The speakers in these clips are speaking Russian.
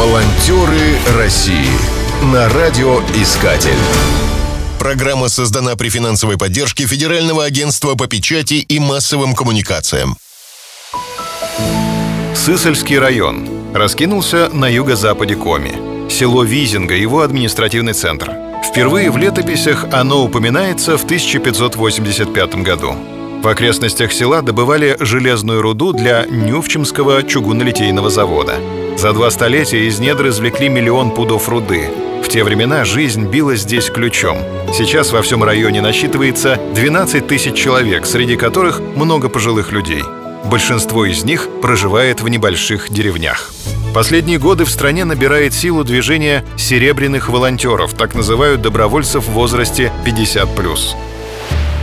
Волонтеры России на радиоискатель. Программа создана при финансовой поддержке Федерального агентства по печати и массовым коммуникациям. Сысольский район раскинулся на юго-западе Коми. Село Визинга – его административный центр. Впервые в летописях оно упоминается в 1585 году. В окрестностях села добывали железную руду для Нювчемского чугунолитейного завода. За два столетия из недр извлекли миллион пудов руды. В те времена жизнь била здесь ключом. Сейчас во всем районе насчитывается 12 тысяч человек, среди которых много пожилых людей. Большинство из них проживает в небольших деревнях. Последние годы в стране набирает силу движение серебряных волонтеров, так называют добровольцев в возрасте 50+.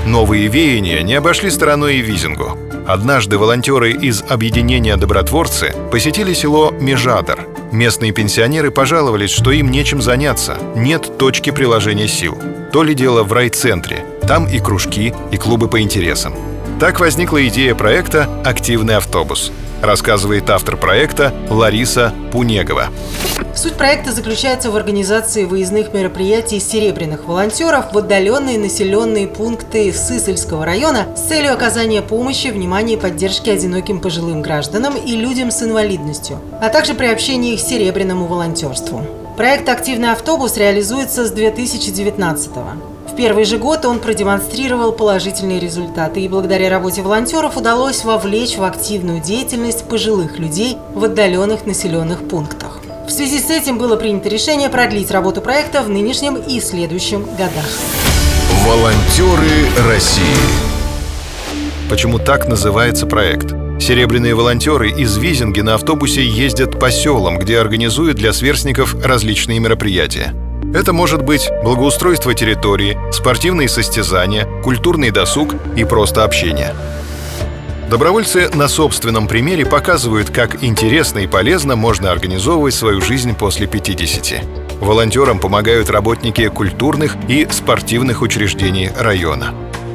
Новые веяния не обошли стороной и Визингу. Однажды волонтеры из объединения «Добротворцы» посетили село Межадор. Местные пенсионеры пожаловались, что им нечем заняться, нет точки приложения сил. То ли дело в райцентре. Там и кружки, и клубы по интересам. Так возникла идея проекта «Активный автобус», рассказывает автор проекта Лариса Пунегова. Суть проекта заключается в организации выездных мероприятий серебряных волонтеров в отдаленные населенные пункты Сысольского района с целью оказания помощи, внимания и поддержки одиноким пожилым гражданам и людям с инвалидностью, а также приобщения их к серебряному волонтерству. Проект «Активный автобус» реализуется с 2019 года первый же год он продемонстрировал положительные результаты, и благодаря работе волонтеров удалось вовлечь в активную деятельность пожилых людей в отдаленных населенных пунктах. В связи с этим было принято решение продлить работу проекта в нынешнем и следующем годах. Волонтеры России. Почему так называется проект? Серебряные волонтеры из Визинги на автобусе ездят по селам, где организуют для сверстников различные мероприятия. Это может быть благоустройство территории, спортивные состязания, культурный досуг и просто общение. Добровольцы на собственном примере показывают, как интересно и полезно можно организовывать свою жизнь после 50. Волонтерам помогают работники культурных и спортивных учреждений района.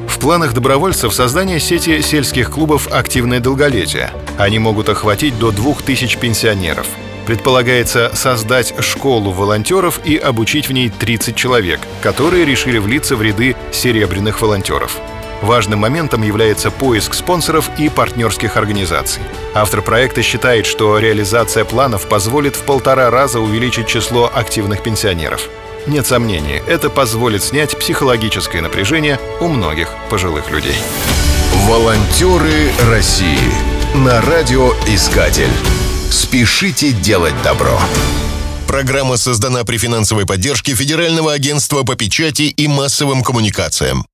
В планах добровольцев создание сети сельских клубов «Активное долголетие». Они могут охватить до 2000 пенсионеров – Предполагается создать школу волонтеров и обучить в ней 30 человек, которые решили влиться в ряды серебряных волонтеров. Важным моментом является поиск спонсоров и партнерских организаций. Автор проекта считает, что реализация планов позволит в полтора раза увеличить число активных пенсионеров. Нет сомнений, это позволит снять психологическое напряжение у многих пожилых людей. Волонтеры России на радиоискатель. Спешите делать добро. Программа создана при финансовой поддержке Федерального агентства по печати и массовым коммуникациям.